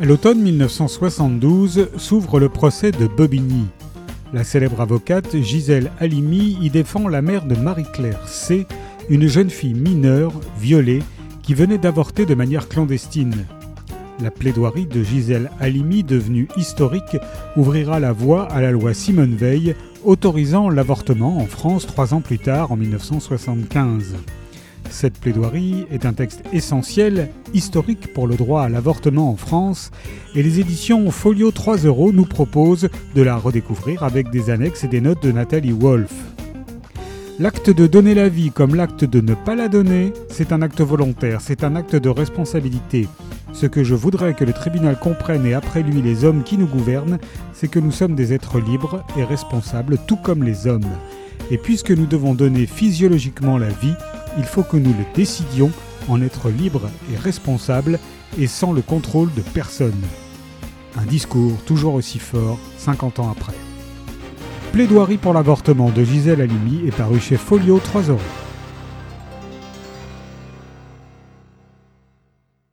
À l'automne 1972 s'ouvre le procès de Bobigny. La célèbre avocate Gisèle Halimi y défend la mère de Marie-Claire C., une jeune fille mineure, violée, qui venait d'avorter de manière clandestine. La plaidoirie de Gisèle Halimi, devenue historique, ouvrira la voie à la loi Simone Veil autorisant l'avortement en France trois ans plus tard, en 1975. Cette plaidoirie est un texte essentiel, historique pour le droit à l'avortement en France, et les éditions Folio 3 euros nous proposent de la redécouvrir avec des annexes et des notes de Nathalie Wolfe. L'acte de donner la vie comme l'acte de ne pas la donner, c'est un acte volontaire, c'est un acte de responsabilité. Ce que je voudrais que le tribunal comprenne et après lui les hommes qui nous gouvernent, c'est que nous sommes des êtres libres et responsables tout comme les hommes. Et puisque nous devons donner physiologiquement la vie, il faut que nous le décidions en être libres et responsables et sans le contrôle de personne. Un discours toujours aussi fort 50 ans après. Plaidoirie pour l'avortement de Gisèle Halimi est paru chez Folio 3 euros.